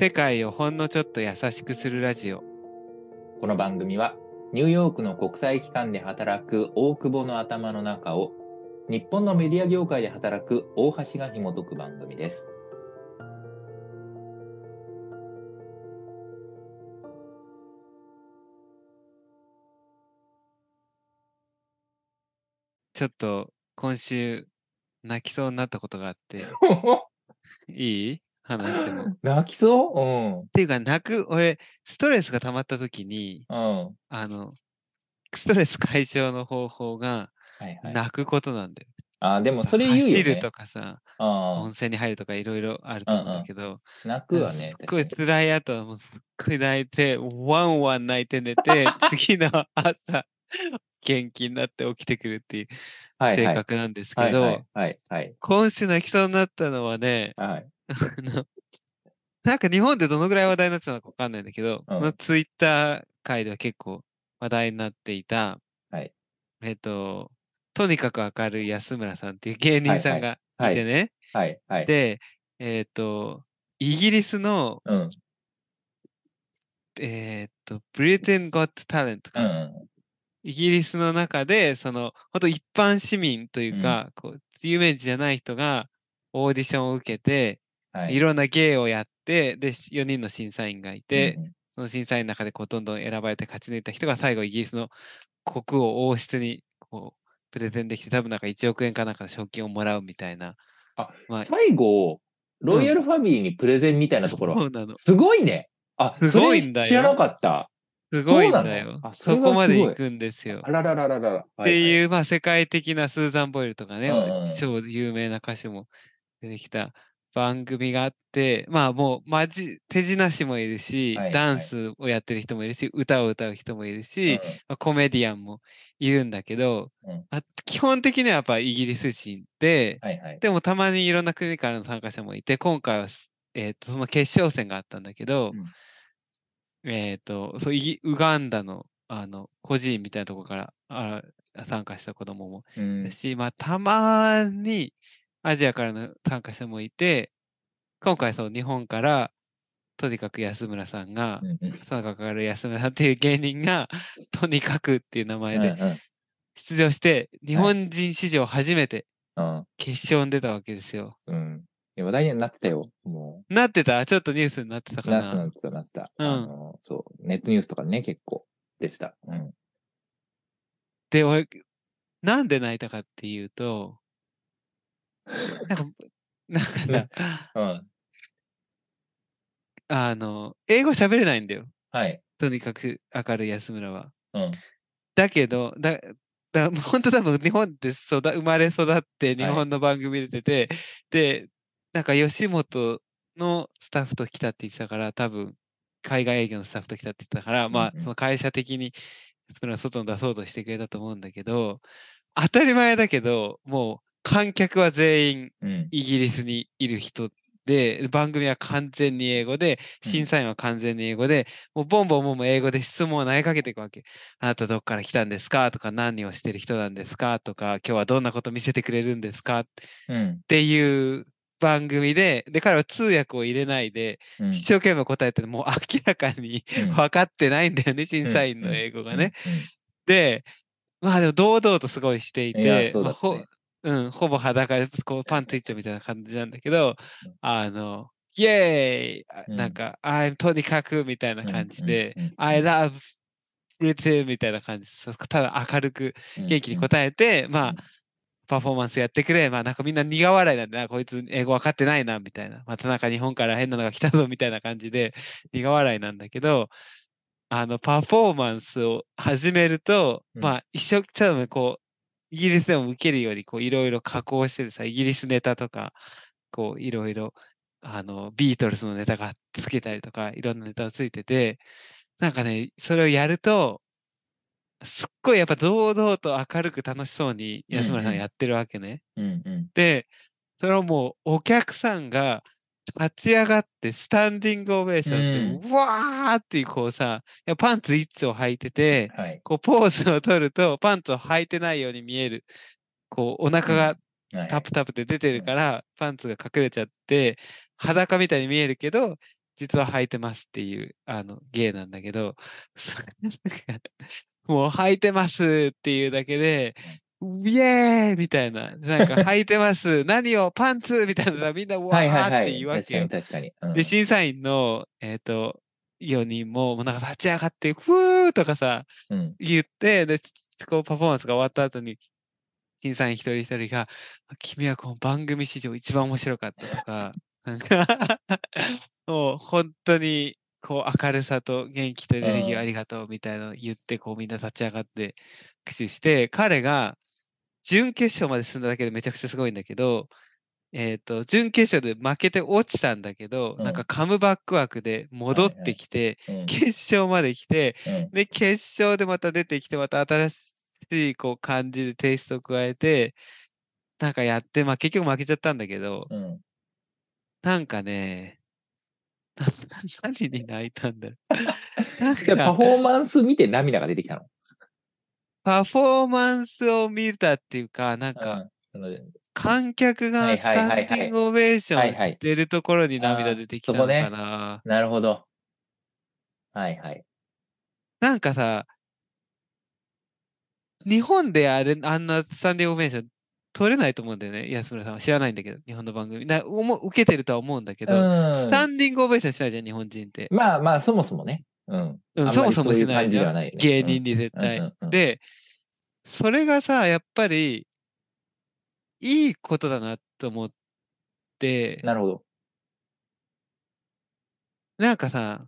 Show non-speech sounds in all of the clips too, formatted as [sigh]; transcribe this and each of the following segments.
世界をほんのちょっと優しくするラジオ。この番組はニューヨークの国際機関で働く大久保の頭の中を日本のメディア業界で働く大橋が紐解く番組です。ちょっと今週泣きそうになったことがあって、[laughs] いい？話しても。っ泣きそう？ていうか、泣く、俺、ストレスが溜まった時に、うん。うん。あの、ストレス解消の方法がはいはい。泣くことなんだよ。あ、でもそれ言うよ、ね。走るとかさ、う温泉に入るとかいろいろあると思うんだけど、ん。泣くわね。すっごい確か辛い後はもうすっごい泣いて、ワンワン泣いて寝て、[laughs] 次の朝、元気になって起きてくるっていうにはいはい。性格なんですけどはいはい、はいはい。今週泣きそうになったのはね、はい。なんか日本でどのぐらい話題になってたのかわかんないんだけど、うん。のツイッター界では結構話題になっていた、はい。えっと、とにかく明るい安村さんっていう芸人さんがはいい。てね、はいはい。で、えっと、イギリスの、うん。えっと、Britain Got Talent か、うん。イギリスの中で、その、本当一般市民というか、こう、有名人じゃない人がオーディションを受けて、はい。いろんな芸をやって、で、4人の審査員がいて、うんうんその審査員の中でこうどんどん選ばれて勝ち抜いた人が最後イギリスの国王王室にこうプレゼンできて多分なんか1億円かなんかの賞金をもらうみたいな。あまあ、最後、ロイヤルファミリーにプレゼンみたいなところ、そうなの。すごいね。あ、すごいんだよ知らなかった。すごいんだよ。あそこまで行くんですよ。あらららららら。っっていう、まあ、世界的なスーザン・ボイルとかね、うんうん超有名な歌手も出てきた番組があって、まあもう、まじ、手品師もいるし、はいはい。ダンスをやってる人もいるし、歌を歌う人もいるし、うん。まあ、コメディアンもいるんだけど、うん。あ基本的にはやっぱイギリス人で、はいはい。でもたまにいろんな国からの参加者もいて、今回はす、えーとその決勝戦があったんだけど、えっ、と、そうイギ、ウガンダの、あの、孤児院みたいなところからあ参加した子供もうん。だし、まあ、たまにアジアからの参加者もいて、今回そう、日本から、とにかく安村さんがう、んうんとにかく明るい安村さんっていう芸人が、とにかくっていう名前でうん出場して、日本人史上初めてうん決勝に出たわけですよ。うん。話題にはなってたよ。もなってた？ちょっとニュースになってたう。かな？なってたなってた。うんそう。ネットニュースとかね、結構出てた。うん。で、俺、なんで泣いたかっていうと、なんか、[laughs] なんかねな、うん。あの、英語喋れないんだよ。はい。とにかく明るい安村は。うん。だけど、だ、だ本当多分日本で育生まれ育って日はい本の番組出てて、で、なんか吉本のスタッフと来たって言ってたから、多分海外営業のスタッフと来たって言ってたから、まあうんうんその会社的にそれは外に出そうとしてくれたと思うんだけど、当たり前だけど、もう観客は全員うん。イギリスにいる人で、番組は完全に英語で、うん審査員は完全に英語で、もうボンボンボンボン英語で質問を投げかけていくわけ。あなたどっから来たんですか？とか、何をしてる人なんですか？とか、今日はどんなこと見せてくれるんですか？っうん。ていう番組で、で、彼は通訳を入れないで、うん。一生懸命答えて、もう明らかにうん分かってないんだよね、審査員の英語がね。で、まあでも堂々とすごいしていて、まあほそうん、ほぼ裸でこうパンツ一丁みたいな感じなんだけどうん、あの、イエーイ！なんか、I'm とにかくみたいな感じで、うんうんうん。I love Britain みたいな感じただ明るく元気に答えて、まあ、パフォーマンスやってくれ。まあなんかみんな苦笑いなんでな、こいつ英語分かってないな、みたいな。またなんか日本から変なのが来たぞ、みたいな感じで苦笑いなんだけど、あの、パフォーマンスを始めると、うん。まあ一生懸命こう、イギリスでも受けるように、こういろいろ加工してるさ、イギリスネタとか、こういろいろ、あの、ビートルズのネタがつけたりとか、いろんなネタがついてて、なんかね、それをやると、すっごいやっぱ堂々と明るく楽しそうに安村さうんやってるわけね。うんうん。で、それをもうお客さんが立ち上がってスタンディングオベーションで、うわーってこうさ、いやパンツ一丁履いてて、はい。こうポーズを取るとパンツを履いてないように見える。こうお腹がはい。タプタプで出てるからパンツが隠れちゃって、裸みたいに見えるけど、実は履いてますっていう、あの、芸なんだけど、もう履いてますっていうだけで、イエーイみたいな、なんか履いてます、[laughs] 何を？パンツ？みたいな、みんなわはいはいはーって言い。うわけよ確かに。確かに。うんで、審査員の、えっ、と、4人も、もうなんか立ち上がって、ふーとかさ、うん。言って、で、こうパフォーマンスが終わった後に、審査員一人一人が、君はこの番組史上一番面白かったとか、[laughs] なんかもう本当に、こう明るさと元気とエネルギーをありがとうみたいなのを言って、こうみんな立ち上がって握手して、彼が準決勝まで進んだだけでめちゃくちゃすごいんだけど、えっ、と、準決勝で負けて落ちたんだけど、うんなんかカムバック枠で戻ってきて、うん決勝まで来て、うんで、決勝でまた出てきて、また新しいこう感じでテイストを加えて、なんかやって、まあ結局負けちゃったんだけど、うん。なんかね、な何に泣いたんだろう。[laughs] なんでパかフォーマンス見て涙が出てきたの？パフォーマンスを見たっていうか、なんか観客はいがスタンディングオベーションしてるところに涙出てきたのそこねかな。なるほど。はいはい。なんかさ、日本であれ、あんなスタンディングオベーション取れないと思うんだよね。安村さんは知らないんだけど、日本の番組。な思う受けてるとは思うんだけど、うんスタンディングオベーションしないじゃん、日本人って。まあまあ、そもそもね。うん。そもそもしないじゃん。ね芸人に絶対。うんうんうんで、それがさ、やっぱり、いいことだなと思って、なるほど。なんかさ、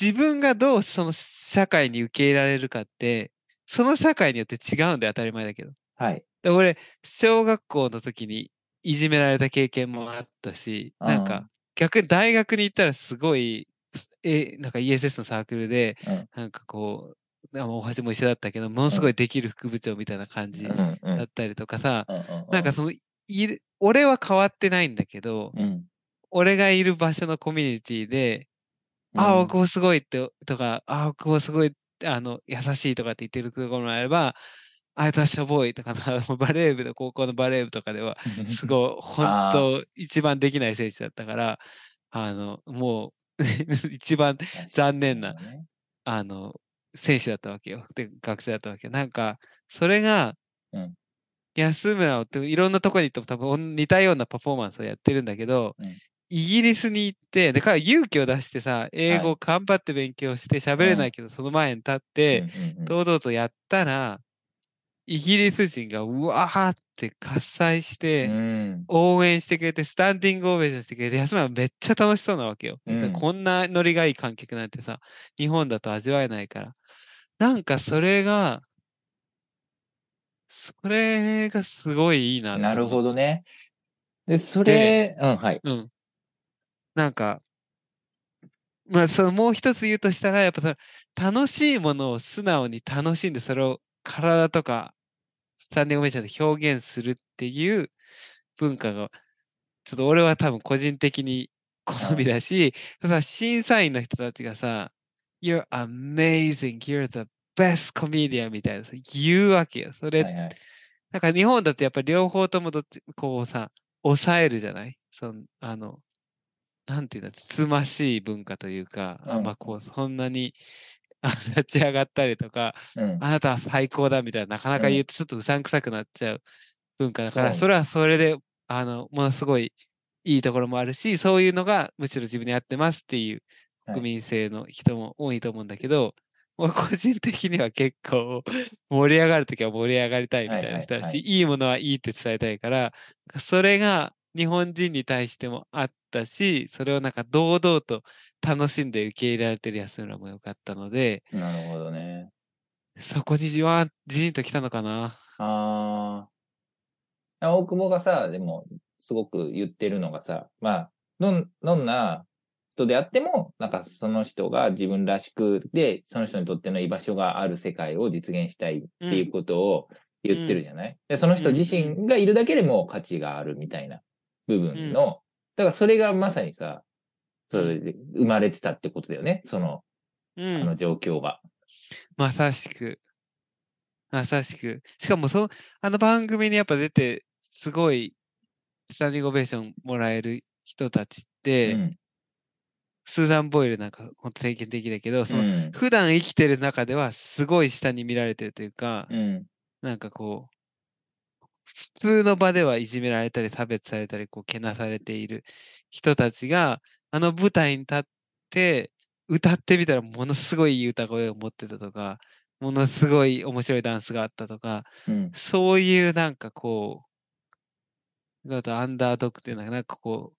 自分がどうその社会に受け入れられるかって、その社会によって違うんで当たり前だけど。はい。で俺、小学校の時にいじめられた経験もあったし、なんか逆に大学に行ったらすごい、え、なんか ESS のサークルで、うん。なんかこう、あ大橋も一緒だったけど、ものすごいできる副部長みたいな感じだうんうん。ったりとかさ、うんうんなんかその、いる、俺は変わってないんだけど、うん。俺がいる場所のコミュニティで、ああ、大久保すごいって、とか、ああ、大久保すごい、あの、優しいとかって言ってるところもあれば、あいつはしょぼいとかな、もうバレー部の、高校のバレー部とかでは、すごい、本あ当、一番できない選手だったから、あの、もう、[laughs] 一番残念な、ね。あの、選手だったわけよ。で、学生だったわけよ。なんか、それが、うん安村をっていろんなとこに行っても多分似たようなパフォーマンスをやってるんだけど、うんイギリスに行って、で、彼は勇気を出してさ、英語頑張って勉強して喋れないけど、その前に立って、堂々とやったら、イギリス人がうわーって喝采して、うん応援してくれて、スタンディングオベーションしてくれて、安村はめっちゃ楽しそうなわけよ。うんこんなノリがいい観客なんてさ、日本だと味わえないから。なんかそれが、それがすごいいいなとなるほど。どね。で、それ、うん、はい。うん。なんか、まあ、そのもう一つ言うとしたら、やっぱその楽しいものを素直に楽しんで、それを体とかスタンディングオベーションで表現するっていう文化が、ちょっと俺は多分個人的に好みだし、さ審査員の人たちがさ、You're amazing, you're the best comedian. みたいなさ言うわけよ。それ、はいはい。なんか日本だとやっぱり両方ともどっち、こうさ、抑えるじゃない？その、あの、なんていうんだ、つつましい文化というか、あん。まこう、そんなに、あ [laughs] 立ち上がったりとか、うん。あなたは最高だみたいな、なかなか言うとちょっとうさんくさくなっちゃう文化だから、そう。それはそれで、あの、ものすごいいいところもあるし、そういうのがむしろ自分に合ってますっていうはい。国民性の人も多いと思うんだけど、俺個人的には結構盛り上がるときは盛り上がりたいみたいな人だし、はいはいはい。いいものはいいって伝えたいから、それが日本人に対してもあったし、それをなんか堂々と楽しんで受け入れられてる安村もよかったので、なるほどね。そこにじわん、じんときたのかな。ああ。大久保がさ、でも、すごく言ってるのがさ、まあ、どん、どんな人であっても、なんかその人が自分らしくで、その人にとっての居場所がある世界を実現したいっていうことを言ってるじゃない、で、その人自身がいるだけでも価値があるみたいな部分の、だからそれがまさにさ、それで生まれてたってことだよね、その、うん。あの状況が。まさしく。まさしく。しかもその、あの番組にやっぱ出て、すごい、スタンディングオベーションもらえる人たちって、うん。スーザン・ボイルなんか本当典型的だけど、そのうん普段生きてる中ではすごい下に見られてるというか、うん。なんかこう、普通の場ではいじめられたり差別されたり、こう、けなされている人たちが、あの舞台に立って、歌ってみたらものすごい歌声を持ってたとか、ものすごい面白いダンスがあったとか、うん。そういうなんかこう、あとアンダードックっていうのはなんかこ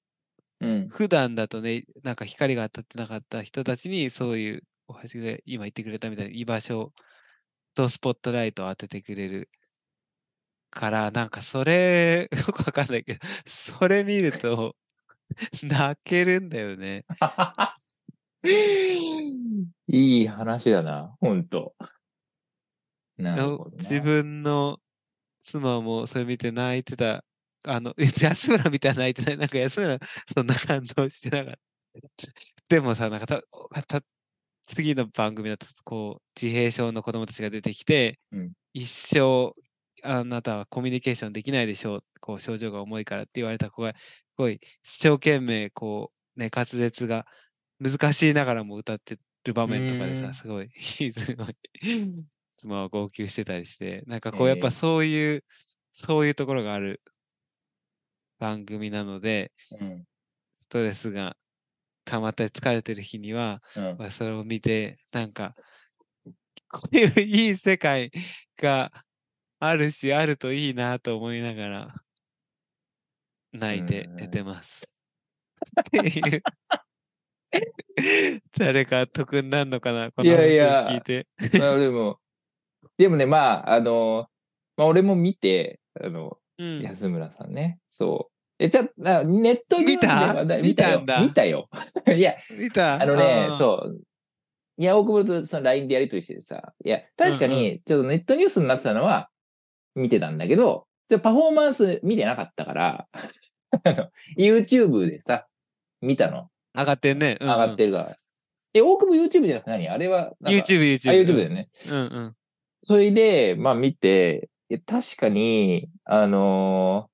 う、うん。普段だとね、なんか光が当たってなかった人たちに、そういう、おはしが今言ってくれたみたいに居場所とスポットライトを当ててくれるから、なんかそれ、[laughs] よくわかんないけど、それ見ると、泣けるんだよね。[laughs] いい話だな、ほんと。なるほどな。自分の妻もそれ見て泣いてた。あの、え安村みたいな泣いてない？なんか安村、そんな感動してなかった。でもさ、なんかた、た次の番組だと、こう、自閉症の子供たちが出てきて、うん一生、あなたはコミュニケーションできないでしょう。こう、症状が重いからって言われた子が、すごい、一生懸命、こう、ね、滑舌が難しいながらも歌ってる場面とかでさ、[laughs] すごい、すごい、妻は号泣してたりして、なんかこう、やっええぱそういう、そういうところがある番組なので、うん。ストレスが溜まったり疲れてる日には、うん。まあそれを見て、なんか、こういういい世界があるし、あるといいなと思いながら、泣いてうん寝てます。っていう。誰か得になるのかなこのいやい話やを聞いて。まあでも、でもね、まあ、あの、まあ俺も見て、あの、うん。安村さんね。そう。え、ちょっと、あネットニュースで話題見た見たよ見たんだ見たよ。[laughs] いや、見た？あのね、う。そう。いや、大久保とその LINE でやりとりしててさ、いや、確かうんに、ちょっとネットニュースになってたのは見てたんだけど、ちょパフォーマンス見てなかったから、[laughs] YouTube でさ、見たの。上がってんね。上がってるから。え、大久保 YouTube じゃなくて何？あれは YouTube、YouTube。あ、YouTube だよね。うんうん。それで、まあ見て、確かに、あのー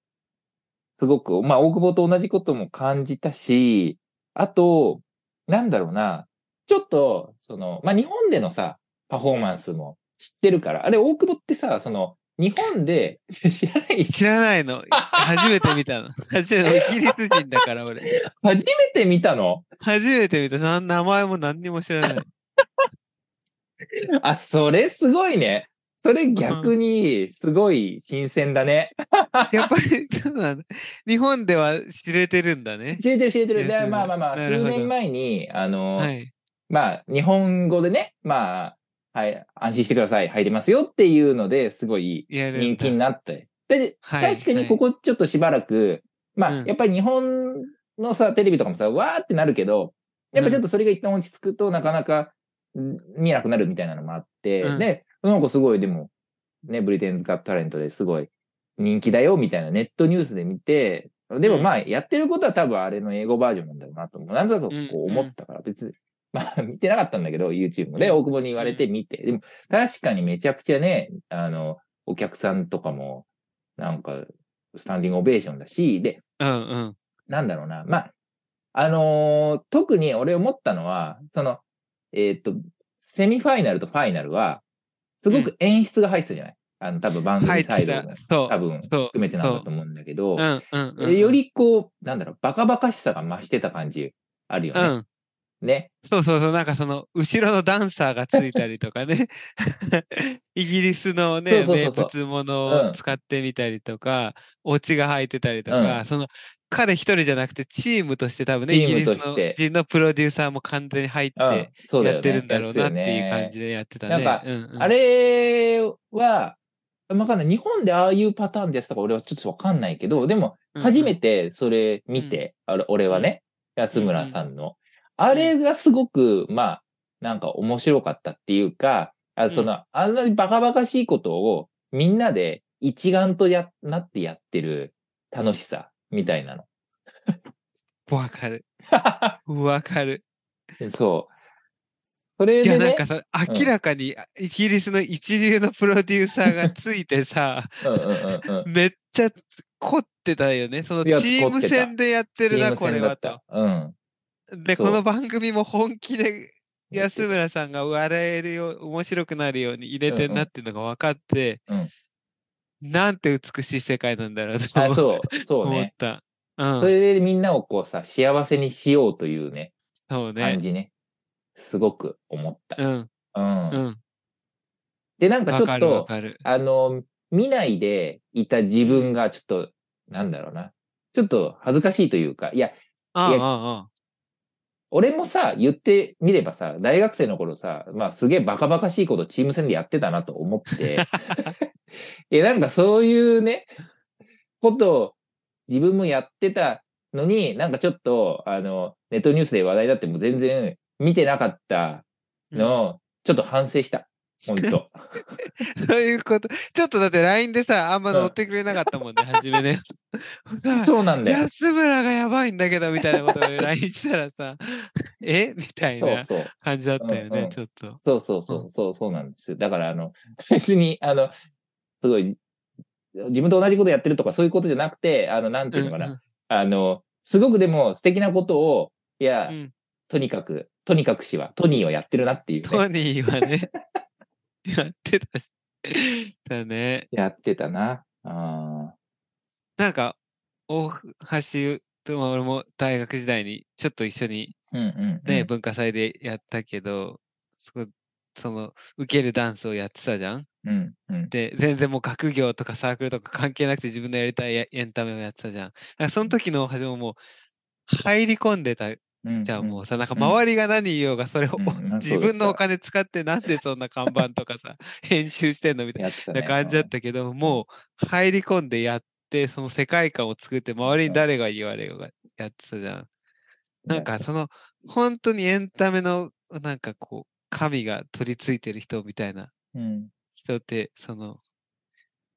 すごく、まあ大久保と同じことも感じたし、あと、なんだろうな、ちょっと、その、まあ日本でのさ、パフォーマンスも知ってるから、あれ大久保ってさ、その、日本で [laughs] 知らない、知らないの。初めて見たの。[laughs] 初めて、イギリス人だから俺。初めて見たの？初めて見た。な名前も何にも知らない。[laughs] あ、それすごいね。それ逆にすごい新鮮だね。やっぱり、日本では知れてるんだね。知れてる知れてる。まあまあまあ、数年前に、あのーはい。まあ、日本語でね、まあ、はい、安心してください、入りますよっていうのですごい人気になって。で、はい確かにここちょっとしばらく、まあ、うん。やっぱり日本のさ、テレビとかもさ、わーってなるけど、やっぱちょっとそれが一旦落ち着くとなかなかん見えなくなるみたいなのもあって、うん。で、なんかすごいでも、ね、ブリテンズ・カット・タレントですごい人気だよみたいなネットニュースで見て、でもまあ、やってることは多分あれの英語バージョンなんだろうなと思う。なんとなくこう思ってたから、別に、まあ見てなかったんだけど、YouTube もね、うん大久保に言われて見て。でも確かにめちゃくちゃね、あの、お客さんとかも、なんか、スタンディングオベーションだし、で、うんうん。なんだろうな。まあ、あのー特に俺思ったのは、その、えーっと、セミファイナルとファイナルは、すごく演出が入ってたじゃない、あの、多分番組サイドも。そう。多分。含めてなんだと思うんだけど、うんうんうん。えよりこう、なんだろう、バカバカしさが増してた感じあるよね。うん。ね。そうそうそう、なんかその、後ろのダンサーがついたりとかね。[laughs] イギリスのね、名物ものを使ってみたりとか、オチが入ってたりとか、うんその、彼一人じゃなくてチームとして多分ね、イギリスの人のプロデューサーも完全に入っうんて。やってるんだろうなっていう感じで。でやってたね。なんかうんうんあれは、わかんない。日本でああいうパターンでやってたか俺はちょっとわかんないけど、でも、初めてそれ見て、あれ俺はね、安村さんの。あれがすごく、まあ、なんか面白かったっていうか、あその、あんなにバカバカしいことをみんなで一丸とやなってやってる楽しさみたいなの。[laughs] わかる。[laughs] わかる。そう。それいや、でねなんか、さ、明らかにイギリスの一流のプロデューサーがついてさ、うんうんうんうん。[laughs] めっちゃ凝ってたよね。そのチいやーム戦でやってるな、これはと。うん。で、そうこの番組も本気で安村さんが笑えるよう、面白くなるように入れてんなっていうのが分かって、うんなんて美しい世界なんだろうとあ、思そう、そう思っね。た。うん、それでみんなをこうさ、幸せにしようというね、そうね感。じね。すごく思った。うん、うん。うん。で、なんかちょっと。あの、見ないでいた自分がちょっと、なんだろうな。ちょっと恥ずかしいというか、いや、ああ、いやああ、俺もさ、言ってみればさ、大学生の頃さ、まあすげえバカバカしいことチーム戦でやってたなと思って、[laughs] え、なんかそういうね、ことを自分もやってたのに、なんかちょっと、あの、ネットニュースで話題だってもう全然見てなかったのを、ちょっと反省した。本当 [laughs] そういうこと。ちょっとだって LINE でさ、あんま乗ってくれなかったもんね、初めね。[laughs] さそうなんだよ。安村がやばいんだけど、みたいなことを LINE したらさ、[laughs] え？みたいな。感じだったよね、うんうんちょっと。そうそうそう、そう、そうなんですよ。だから、あの、別に、あの、すごい、自分と同じことやってるとかそういうことじゃなくて、あの、なんていうのかな。うんあの、すごくでも素敵なことを、いや、うんとにかく、とにかくしは、トニーはやってるなっていう、ね。トニーはね、やってたし。だね。やってたな。あなんか、大橋とも俺も大学時代にちょっと一緒にーうんうん、うん。ね、文化祭でやったけど、そこその、受けるダンスをやってたじゃんうんうん。で、全然もう学業とかサークルとか関係なくて自分のやりたいエエンタメをやってたじゃん。だからその時の大橋ももう入り込んでたうんじゃん、もうさ、なんかうん周りが何言おうが、それを、自分のお金使ってなんでそんな看板とかさ、[laughs] 編集してんのみたい。な感じだったけど、もう入り込んでやって、その世界観を作って、周りに誰が言われようがやってたじゃん。うんなんかその、本当にエンタメの、なんかこう、神が取り付いてる人みたいなうん。人って、その、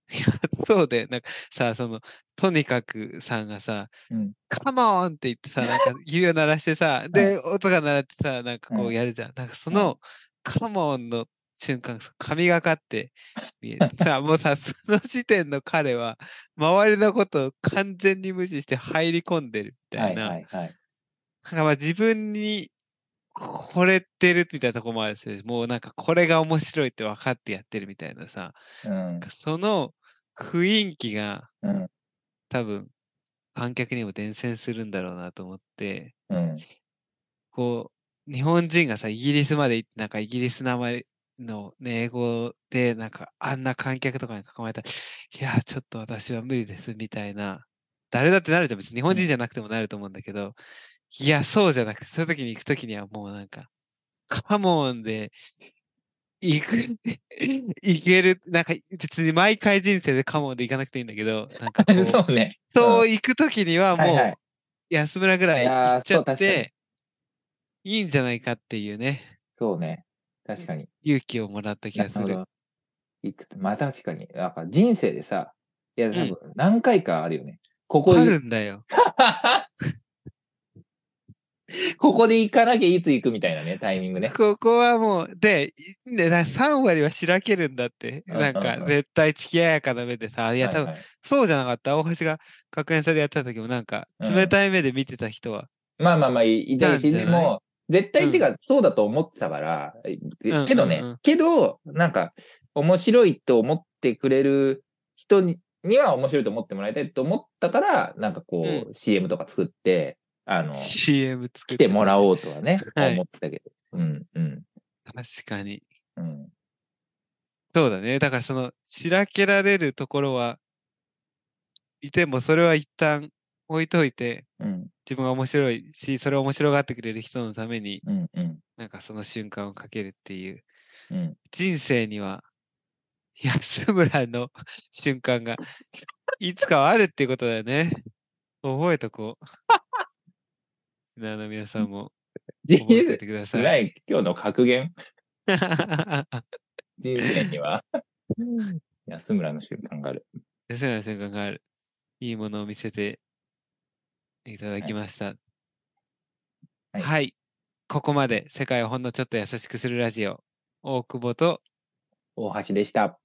[laughs] いや、そうで、なんかさ、その、とにかくさんがさ、うん。カモンって言ってさ、なんか指を鳴らしてさ、[laughs] で、音が鳴らってさ、なんかこううんやるじゃん。なんかそうんの、カモンの瞬間、神がかって見える。[laughs] さ、もうさ、その時点の彼は、周りのことを完全に無視して入り込んでるみたはいいな。はいはい。なんかまあ自分に惚れてるみたいなとこもあるし、もうなんかこれが面白いって分かってやってるみたいなさ、うんその雰囲気がうん。多分観客にも伝染するんだろうなと思って、うん。こう、日本人がさ、イギリスまで行って、なんかイギリス名前の、ね、英語で、なんかあんな観客とかに囲まれたら、いや、ちょっと私は無理ですみたいな、誰だってなるじゃん、別に日本人じゃなくてもなると思うんだけど、いや、そうじゃなくて、そういう時に行く時にはもうなんか、カモンで、行く、行ける、なんか別に毎回人生でカモンで行かなくていいんだけど、なんか [laughs] そうね。そう行く時にはもう、はいはい安村ぐらい行っちゃって、いいんじゃないかっていうね、そうね。確かに。勇気をもらった気がする。行くとまあ確かに。なんか人生でさ、いや、多分何回かあるよね。ここあで、るんだよ。[laughs] [laughs] ここで行かなきゃいつ行くみたいなね、タイミングね。ここはもう、で、いでな3割はしらけるんだって。うん。うんなん。か、絶対付き合やかな目でさ、いや、多分はい。はいそうじゃなかった。大橋が学園祭でやってた時もなんか、うん。冷たい目で見てた人は。まあまあまあ、いいたいし、でも、絶対っていうか、そうだと思ってたから、えうん。けどね、うん。うんけど、なんか、面白いと思ってくれる人にには面白いと思ってもらいたいと思ったから、なんかこう、う CM とか作って、あの、CM 作って。来てもらおうとはね、はい思ってたけど。うん、うん、確かに。うん。そうだね。だからその、しらけられるところは、いても、それは一旦置いといて、うん、自分が面白いし、それを面白がってくれる人のために、うん、うん、なんかその瞬間をかけるっていう、うん。人生には、安村の [laughs] 瞬間が、いつかはあるっていうことだよね。覚えとこう。ナーの皆さんも人覚えておい生てください。ない、今日の格言、[laughs] 人生には、[laughs] 安村の瞬間がある。安村の瞬間がある。いいものを見せていただきました。はいはい。ここまで世界をほんのちょっと優しくするラジオ。大久保と大橋でした。